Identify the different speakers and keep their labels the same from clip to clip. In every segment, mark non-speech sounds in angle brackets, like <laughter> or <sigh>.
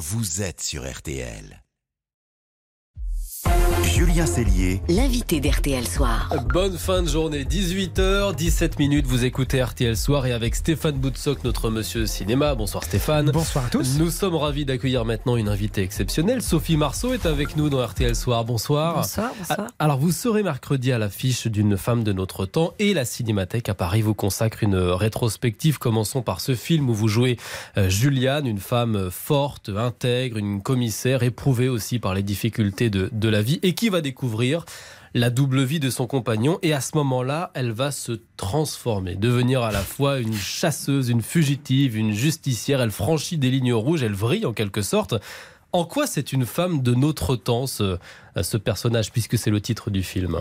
Speaker 1: vous êtes sur RTL. Julien Cellier,
Speaker 2: l'invité d'RTL Soir.
Speaker 3: Bonne fin de journée, 18h, 17 minutes, vous écoutez RTL Soir et avec Stéphane Boutsock, notre monsieur cinéma. Bonsoir Stéphane.
Speaker 4: Bonsoir à tous.
Speaker 3: Nous sommes ravis d'accueillir maintenant une invitée exceptionnelle. Sophie Marceau est avec nous dans RTL Soir. Bonsoir.
Speaker 5: Bonsoir, bonsoir.
Speaker 3: Alors vous serez mercredi à l'affiche d'une femme de notre temps et la Cinémathèque à Paris vous consacre une rétrospective. Commençons par ce film où vous jouez euh, Juliane, une femme forte, intègre, une commissaire éprouvée aussi par les difficultés de, de la vie et qui va découvrir la double vie de son compagnon et à ce moment-là, elle va se transformer, devenir à la fois une chasseuse, une fugitive, une justicière. Elle franchit des lignes rouges, elle vrille en quelque sorte. En quoi c'est une femme de notre temps, ce, ce personnage, puisque c'est le titre du film?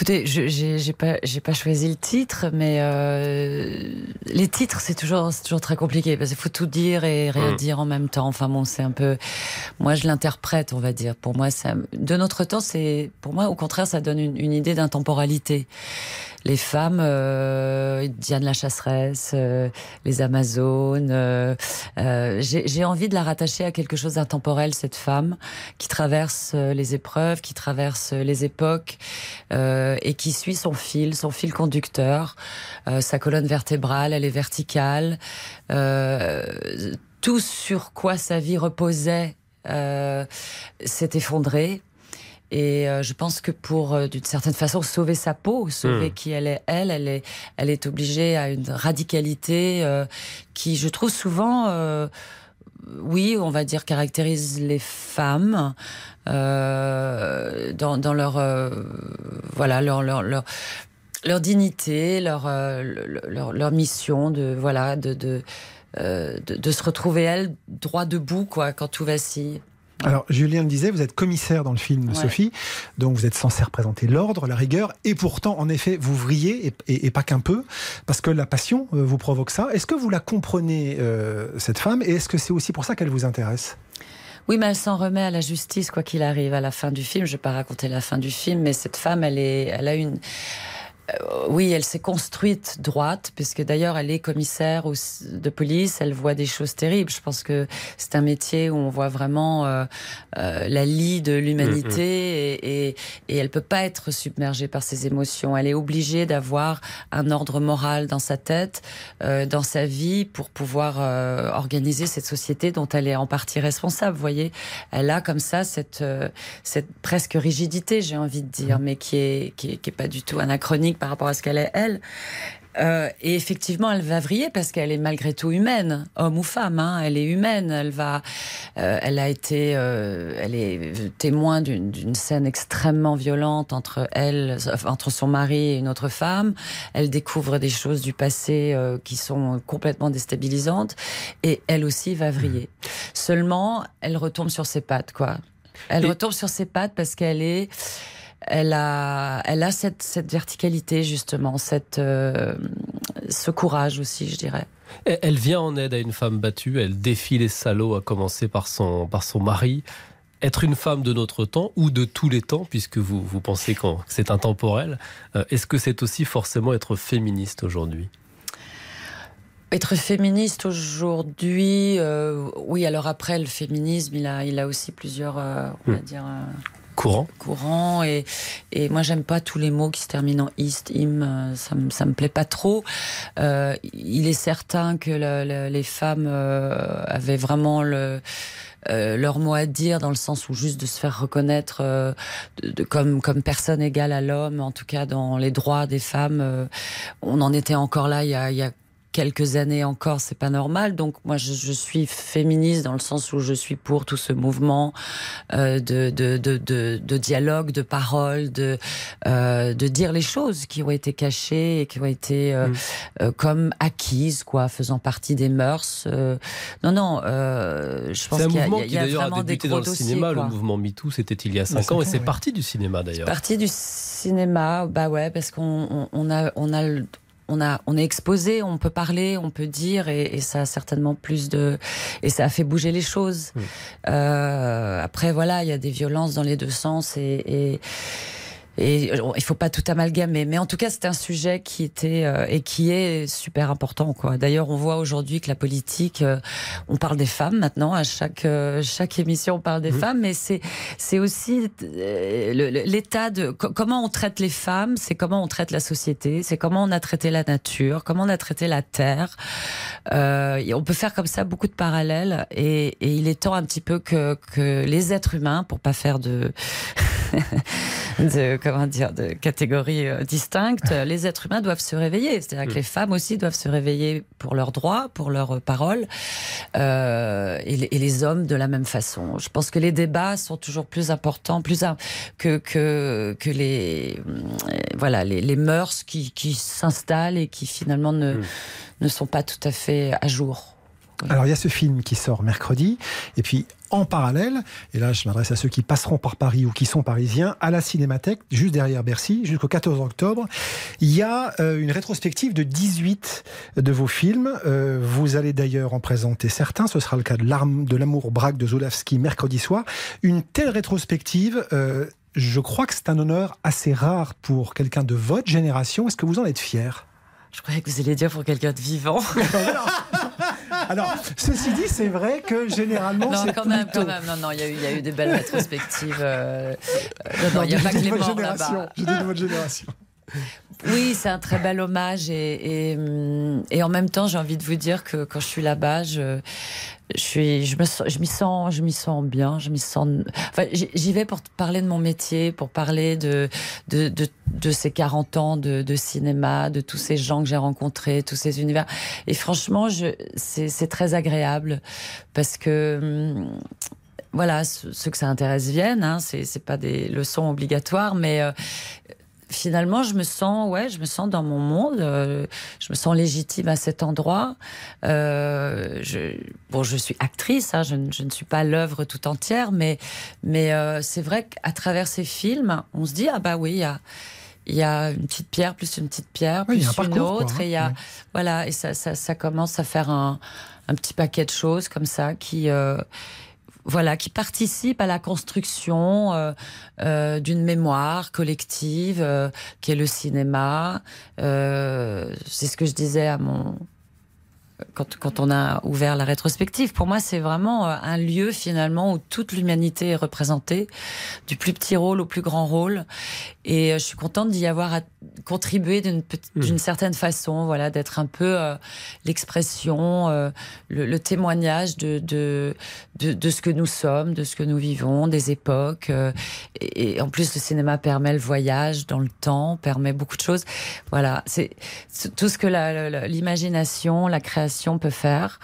Speaker 5: Écoutez, je j'ai pas j'ai pas choisi le titre, mais euh, les titres c'est toujours c'est toujours très compliqué parce qu'il faut tout dire et rien
Speaker 3: Mm.
Speaker 5: dire en même temps. Enfin bon, c'est un peu moi je l'interprète, on va dire. Pour moi, ça de notre temps, c'est pour moi au contraire ça donne une, une idée d'intemporalité. Les femmes, euh, Diane la chasseresse, euh, les Amazones. euh, euh, J'ai envie de la rattacher à quelque chose d'intemporel, cette femme qui traverse euh, les épreuves, qui traverse les époques et qui suit son fil, son fil conducteur. Sa colonne vertébrale, elle est verticale. Tout sur quoi sa vie reposait euh, s'est effondré. Et euh, je pense que pour, euh, d'une certaine façon, sauver sa peau, sauver
Speaker 3: Hmm.
Speaker 5: qui elle est, elle, elle est, elle est obligée à une radicalité euh, qui, je trouve souvent, euh, oui, on va dire, caractérise les femmes euh, dans, dans leur, voilà, leur, leur, leur, leur dignité, leur, le- leur, leur mission de, voilà, de, de, euh, de, de se retrouver elle droit debout, quoi, quand tout vacille.
Speaker 4: Alors, Julien le disait, vous êtes commissaire dans le film,
Speaker 5: Ouais.
Speaker 4: Sophie, donc vous êtes censé représenter l'ordre, la rigueur, et pourtant, en effet, vous vrillez, et, et- et pas qu'un peu, parce que la passion euh, vous provoque ça. Est-ce que vous la comprenez, euh, cette femme, et est-ce que c'est aussi pour ça qu'elle vous intéresse?
Speaker 5: Oui, mais elle s'en remet à la justice, quoi qu'il arrive, à la fin du film. Je ne vais pas raconter la fin du film, mais cette femme, elle, est, elle a une. Euh, oui, elle s'est construite droite, puisque d'ailleurs elle est commissaire de police, elle voit des choses terribles. Je pense que c'est un métier où on voit vraiment euh, euh, la lie de l'humanité et, et, et elle peut pas être submergée par ses émotions. Elle est obligée d'avoir un ordre moral dans sa tête, euh, dans sa vie, pour pouvoir euh, organiser cette société dont elle est en partie responsable. Vous voyez, elle a comme ça cette, euh, cette presque rigidité, j'ai envie de dire, mais qui est, qui est, qui est pas du tout anachronique par rapport à ce qu'elle est elle. Euh, et effectivement, elle va vriller parce qu'elle est malgré tout humaine, homme ou femme. Hein, elle est humaine. Elle va, euh, elle a été, euh, elle est témoin d'une scène extrêmement violente entre elle, entre son mari et une autre femme. Elle découvre des choses du passé euh, qui sont complètement déstabilisantes, et elle aussi va vriller. Seulement, elle retombe sur ses pattes, quoi. Elle
Speaker 3: Et-
Speaker 5: retombe sur ses pattes parce qu'elle est elle a, elle a cette, cette verticalité justement, cette, euh, ce courage aussi, je dirais.
Speaker 3: Elle vient en aide à une femme battue, elle défie les salauds, à commencer par son, par son mari. Être une femme de notre temps ou de tous les temps, puisque vous, vous pensez que c'est intemporel, euh, est-ce que c'est aussi forcément être féministe aujourd'hui?
Speaker 5: Être féministe aujourd'hui, euh, oui. Alors après, le féminisme, il a, il a aussi plusieurs, euh, on va
Speaker 3: Hmm.
Speaker 5: dire. euh,
Speaker 3: Courant
Speaker 5: courant et, et moi j'aime pas tous les mots qui se terminent en ist, im, euh, ça me, ça me plaît pas trop. Euh, il est certain que le- le- les femmes euh, avaient vraiment le euh, leur mot à dire dans le sens où juste de se faire reconnaître euh, de, de- comme comme personne égale à l'homme, en tout cas dans les droits des femmes, euh, on en était encore là il y a, il y a quelques années encore, c'est pas normal. Donc moi, je, je suis féministe dans le sens où je suis pour tout ce mouvement euh, de, de, de, de, dialogue, de parole, de, euh, de dire les choses qui ont été cachées et qui ont été euh,
Speaker 3: Mm.
Speaker 5: euh, comme acquises, quoi, faisant partie des mœurs. euh. non, non, euh, je pense qu'il y a, y a-
Speaker 3: qui
Speaker 5: y a
Speaker 3: d'ailleurs a
Speaker 5: vraiment des
Speaker 3: débuté dans le
Speaker 5: dossiers,
Speaker 3: cinéma.
Speaker 5: quoi.
Speaker 3: Le mouvement MeToo, c'était il y a 5
Speaker 4: cinq
Speaker 3: ans et c'est parti du cinéma d'ailleurs.
Speaker 5: Partie du cinéma, bah ouais, parce qu'on on, on a, on a, le- on a, on est exposé, on peut parler, on peut dire, et, et ça a certainement plus de, et ça a fait bouger les choses. Euh, après, voilà, il y a des violences dans les deux sens, et, et et il faut pas tout amalgamer, mais en tout cas, c'est un sujet qui était euh, et qui est super important. Quoi. D'ailleurs, on voit aujourd'hui que la politique, euh, on parle des femmes maintenant. À chaque euh, chaque émission, on parle des femmes, mais c'est c'est aussi l'état de comment on traite les femmes, c'est comment on traite la société, c'est comment on a traité la nature, comment on a traité la terre. on peut faire comme ça beaucoup de parallèles, et, et il est temps un petit peu que que les êtres humains, pour pas faire de <laughs> <laughs> de, comment dire, de catégories euh, distinctes, les êtres humains doivent se réveiller. C'est-à-dire que mm. les femmes aussi doivent se réveiller pour leurs droits, pour leurs paroles, euh, et, les, et, les, hommes de la même façon. Je pense que les débats sont toujours plus importants, plus que que que les euh, voilà les, les mœurs qui, qui s'installent et qui finalement ne mm. ne sont pas tout à fait à jour.
Speaker 4: Alors il y a ce film qui sort mercredi, et puis en parallèle, et là je m'adresse à ceux qui passeront par Paris ou qui sont parisiens, à la Cinémathèque, juste derrière Bercy, jusqu'au 14 octobre, il y a euh, une rétrospective de 18 de vos films. Euh, vous allez d'ailleurs en présenter certains, ce sera le cas de l'arme de l'amour braque de Zolawski mercredi soir. Une telle rétrospective, euh, je crois que c'est un honneur assez rare pour quelqu'un de votre génération. Est-ce que vous en êtes fier?
Speaker 5: Je croyais que vous alliez dire pour quelqu'un de vivant. <laughs> <laughs>
Speaker 4: Alors, ceci dit, c'est vrai que généralement, c'est
Speaker 5: quand même, quand même. Non, non, il y, a eu, il y a eu des belles rétrospectives. Euh, euh, non, il n'y a pas que les morts là-bas.
Speaker 4: Je dis de votre génération.
Speaker 5: Oui, c'est un très bel hommage et, et, en même temps, j'ai envie de vous dire que quand je suis là-bas, je, je je m'y sens, je sens bien, je. Enfin, j'y vais pour parler de mon métier, pour parler de de, de, ces 40 ans de, cinéma, de tous ces gens que j'ai rencontrés, tous ces univers. Et franchement, c'est, très agréable parce que. Hum, voilà, ceux que ça intéresse viennent. Hein, c'est, c'est pas des leçons obligatoires, mais euh, finalement, je me sens, ouais, je me sens dans mon monde. Euh, je me sens légitime à cet endroit. Euh, je, bon, je suis actrice, hein, je, je, ne suis pas l'œuvre tout entière, mais, mais euh, c'est vrai qu'à travers ces films, on se dit ah bah oui, il y a y a une petite pierre plus une petite pierre plus une autre
Speaker 4: hein.
Speaker 5: et il y a voilà et ça, ça, ça commence à faire un, un petit paquet de choses comme ça qui euh, voilà, qui participe à la construction euh, euh, d'une mémoire collective euh, qui est le cinéma. c'est ce que je disais à mon quand, quand, on a ouvert la rétrospective. Pour moi, c'est vraiment un lieu finalement où toute l'humanité est représentée, du plus petit rôle au plus grand rôle. Et je suis contente d'y avoir contribué d'une mmh. certaine façon, voilà, d'être un peu l'expression, le, le, témoignage de, de, de, de, ce que nous sommes, de ce que nous vivons, des époques. Euh, et, en plus, le cinéma permet le voyage dans le temps, permet beaucoup de choses. Voilà, c'est tout ce que l'imagination, la, création peut faire.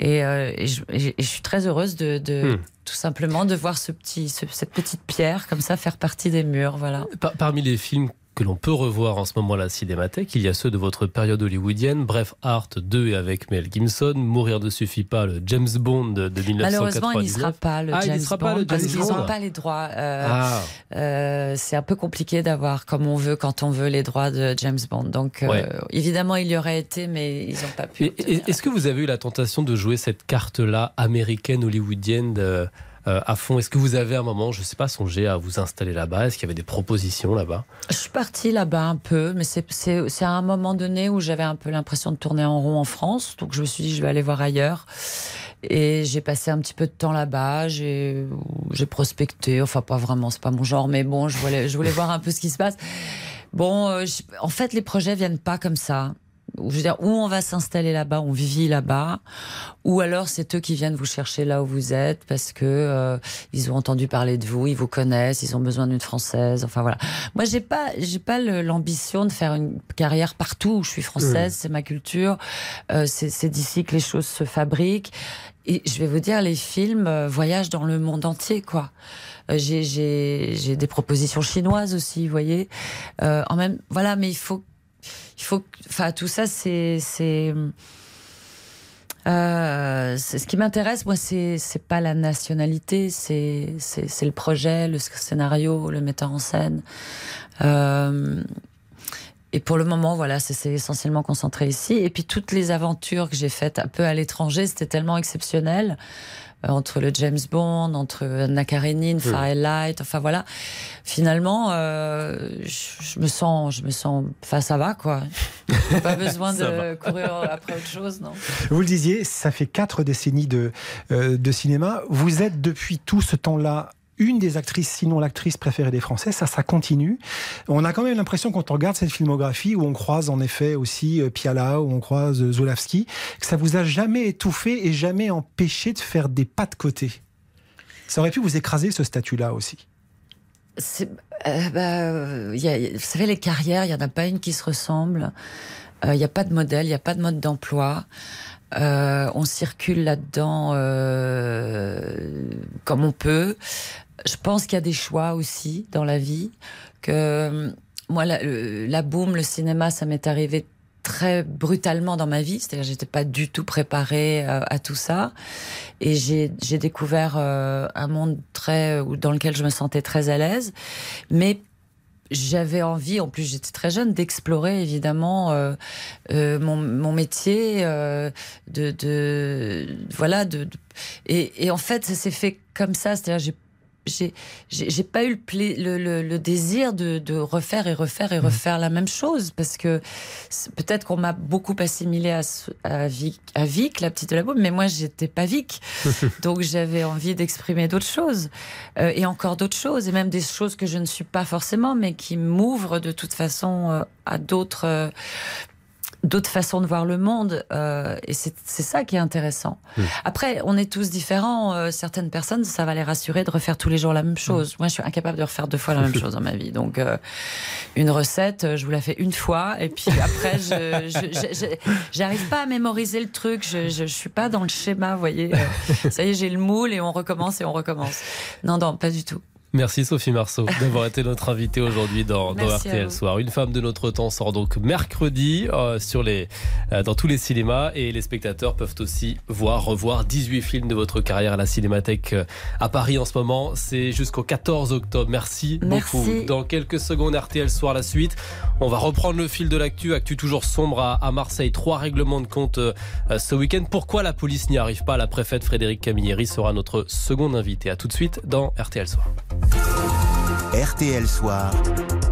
Speaker 5: Et, euh, et, je, je, suis très heureuse de, de hmm. tout simplement de voir ce petit, cette petite pierre comme ça faire partie des murs. Voilà.
Speaker 3: parmi les films que l'on peut revoir en ce moment à la Cinémathèque. Il y a ceux de votre période hollywoodienne, Bref Art 2 et avec Mel Gibson, Mourir ne suffit pas, le James Bond de 1999. Malheureusement, il n'y
Speaker 5: sera pas le
Speaker 3: ah,
Speaker 5: James Bond
Speaker 3: pas le
Speaker 5: parce qu'ils n'ont pas les droits. Euh, ah. euh, c'est un peu compliqué d'avoir comme on veut quand on veut les droits de James Bond. Donc euh, évidemment, il y aurait été, mais ils n'ont pas pu.
Speaker 3: Est-ce que vous avez eu la tentation de jouer cette carte-là américaine hollywoodienne de à fond. Est-ce que vous avez un moment, je ne sais pas, songé à vous installer là-bas? Est-ce qu'il y avait des propositions là-bas?
Speaker 5: Je suis partie là-bas un peu, mais c'est à un moment donné où j'avais un peu l'impression de tourner en rond en France. Donc je me suis dit, je vais aller voir ailleurs. Et j'ai passé un petit peu de temps là-bas, j'ai prospecté, enfin pas vraiment, c'est pas mon genre, mais bon, je voulais, je voulais voir un peu ce qui se passe. Bon, euh, en fait, les projets viennent pas comme ça je veux dire, où on va s'installer là-bas, on vit là-bas, ou alors c'est eux qui viennent vous chercher là où vous êtes parce que euh, ils ont entendu parler de vous, ils vous connaissent, ils ont besoin d'une française. Enfin voilà. Moi, j'ai pas, j'ai pas l'ambition de faire une carrière partout où je suis française. C'est ma culture. Euh, c'est d'ici que les choses se fabriquent. Et je vais vous dire, les films euh, voyagent dans le monde entier, quoi. Euh, j'ai des propositions chinoises aussi, vous voyez. Euh, en même, voilà, mais il faut il faut, enfin, tout ça, c'est, c'est, euh, ce qui m'intéresse, moi, c'est, c'est pas la nationalité, c'est, c'est, c'est le projet, le scénario, le metteur en scène. Euh, et pour le moment, voilà, c'est essentiellement concentré ici. Et puis toutes les aventures que j'ai faites un peu à l'étranger, c'était tellement exceptionnel euh, entre le James Bond, entre Anna Karenine, Firelight, enfin voilà. Finalement, euh, je, me sens, je me sens, enfin ça va quoi. Pas <laughs> besoin de courir après autre chose, non.
Speaker 4: Vous le disiez, ça fait quatre décennies de, euh, de cinéma. Vous êtes depuis tout ce temps-là une des actrices, sinon l'actrice préférée des Français. Ça, ça continue. On a quand même l'impression, quand on regarde cette filmographie, où on croise en effet aussi euh, Piala, où on croise euh, Zulawski, que ça vous a jamais étouffé et jamais empêché de faire des pas de côté. Ça aurait pu vous écraser, ce statut-là aussi.
Speaker 5: Euh, bah, vous savez, les carrières, il n'y en a pas une qui se ressemble. Il n'y a pas de modèle, il n'y a pas de mode d'emploi. on circule là-dedans comme on peut je pense qu'il y a des choix aussi dans la vie. Que euh, moi, la, la boom, le cinéma, ça m'est arrivé très brutalement dans ma vie, c'est-à-dire j'étais pas du tout préparée euh, à tout ça, et j'ai découvert euh, un monde très dans lequel je me sentais très à l'aise, mais j'avais envie, en plus j'étais très jeune, d'explorer évidemment mon, métier, de, voilà, de et, et, en fait ça s'est fait comme ça, c'est-à-dire j'ai j'ai pas eu le, le, le, désir de, de, refaire et refaire et mmh. refaire la même chose parce que peut-être qu'on m'a beaucoup assimilé à, à, Vic, à Vic, la petite de la boum, mais moi j'étais pas Vic, <laughs> donc j'avais envie d'exprimer d'autres choses euh, et encore d'autres choses et même des choses que je ne suis pas forcément, mais qui m'ouvrent de toute façon euh, à d'autres euh, d'autres façons de voir le monde. Euh, et c'est ça qui est intéressant. Hmm. Après, on est tous différents. Euh, certaines personnes, ça va les rassurer de refaire tous les jours la même chose. Hmm. Moi, je suis incapable de refaire deux fois la même <laughs> chose dans ma vie. Donc, euh, une recette, je vous la fais une fois. Et puis après, je j'arrive pas à mémoriser le truc. Je, je, suis pas dans le schéma, vous voyez. ça y est, j'ai le moule et on recommence et on recommence. Non, non, pas du tout.
Speaker 3: Merci Sophie Marceau <laughs> d'avoir été notre invitée aujourd'hui dans, RTL Soir. Une femme de notre temps sort donc mercredi euh, sur les, euh, dans tous les cinémas et les spectateurs peuvent aussi voir, revoir 18 films de votre carrière à la Cinémathèque euh, à Paris en ce moment. C'est jusqu'au 14 octobre. Merci, beaucoup. Dans quelques secondes, RTL Soir la suite. On va reprendre le fil de l'actu. Actu toujours sombre à, Marseille. Trois règlements de compte ce week-end. Pourquoi la police n'y arrive pas? La préfète Frédéric Camilleri sera notre seconde invitée. À tout de suite dans RTL Soir.
Speaker 1: RTL Soir.